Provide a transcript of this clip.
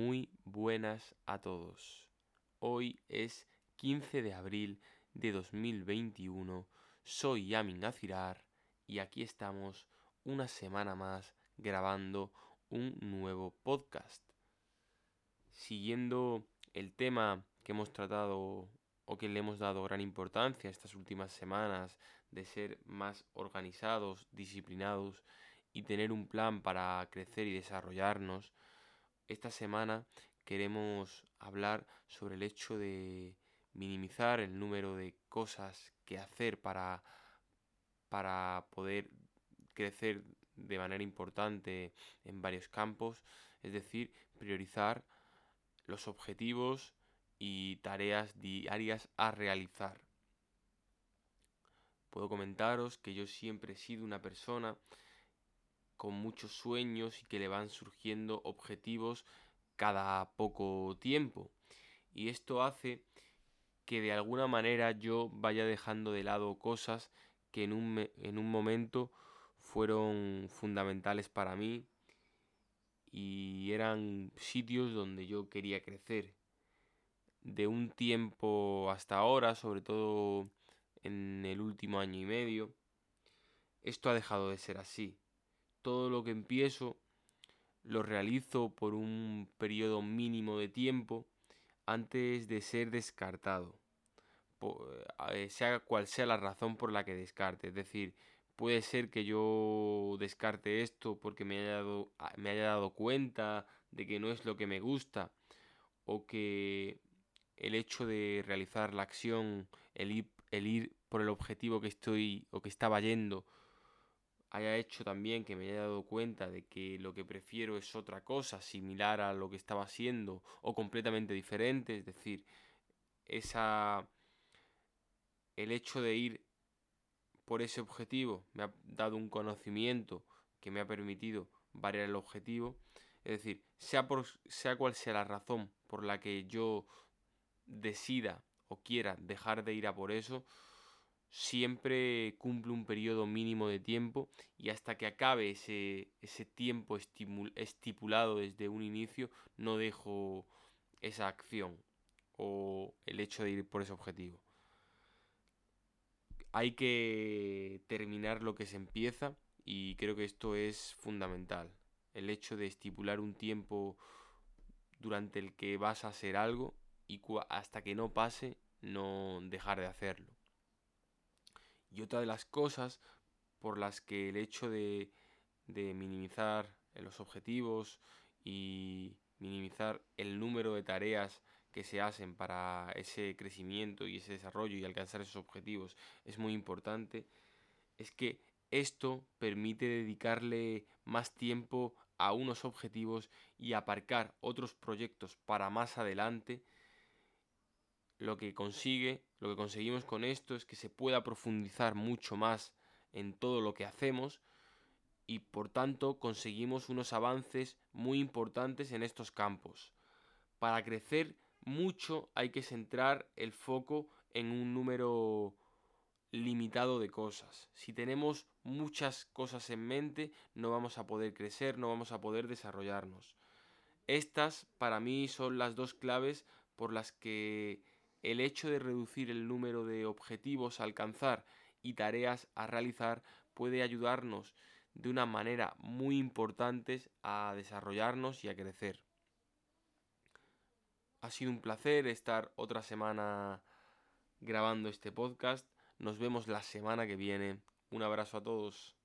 Muy buenas a todos. Hoy es 15 de abril de 2021. Soy Yamin Azirar y aquí estamos una semana más grabando un nuevo podcast. Siguiendo el tema que hemos tratado o que le hemos dado gran importancia estas últimas semanas de ser más organizados, disciplinados y tener un plan para crecer y desarrollarnos, esta semana queremos hablar sobre el hecho de minimizar el número de cosas que hacer para, para poder crecer de manera importante en varios campos, es decir, priorizar los objetivos y tareas diarias a realizar. Puedo comentaros que yo siempre he sido una persona con muchos sueños y que le van surgiendo objetivos cada poco tiempo. Y esto hace que de alguna manera yo vaya dejando de lado cosas que en un, en un momento fueron fundamentales para mí y eran sitios donde yo quería crecer. De un tiempo hasta ahora, sobre todo en el último año y medio, esto ha dejado de ser así todo lo que empiezo lo realizo por un periodo mínimo de tiempo antes de ser descartado, eh, sea cual sea la razón por la que descarte. Es decir, puede ser que yo descarte esto porque me haya dado, ah, me haya dado cuenta de que no es lo que me gusta o que el hecho de realizar la acción, el ir, el ir por el objetivo que estoy o que estaba yendo, haya hecho también que me haya dado cuenta de que lo que prefiero es otra cosa, similar a lo que estaba haciendo o completamente diferente, es decir, esa el hecho de ir por ese objetivo me ha dado un conocimiento que me ha permitido variar el objetivo, es decir, sea por sea cual sea la razón por la que yo decida o quiera dejar de ir a por eso, siempre cumple un periodo mínimo de tiempo y hasta que acabe ese, ese tiempo estipulado desde un inicio no dejo esa acción o el hecho de ir por ese objetivo. Hay que terminar lo que se empieza y creo que esto es fundamental. El hecho de estipular un tiempo durante el que vas a hacer algo y hasta que no pase no dejar de hacerlo. Y otra de las cosas por las que el hecho de, minimizar los objetivos y minimizar el número de tareas que se hacen para ese crecimiento y ese desarrollo y alcanzar esos objetivos es muy importante, es que esto permite dedicarle más tiempo a unos objetivos y aparcar otros proyectos para más adelante lo que consigue, lo que conseguimos con esto es que se pueda profundizar mucho más en todo lo que hacemos y por tanto conseguimos unos avances muy importantes en estos campos. Para crecer mucho hay que centrar el foco en un número limitado de cosas. Si tenemos muchas cosas en mente, no vamos a poder crecer, no vamos a poder desarrollarnos. Estas para mí son las dos claves por las que el hecho de reducir el número de objetivos a alcanzar y tareas a realizar puede ayudarnos de una manera muy importante a desarrollarnos y a crecer. Ha sido un placer estar otra semana grabando este podcast. Nos vemos la semana que viene. Un abrazo a todos.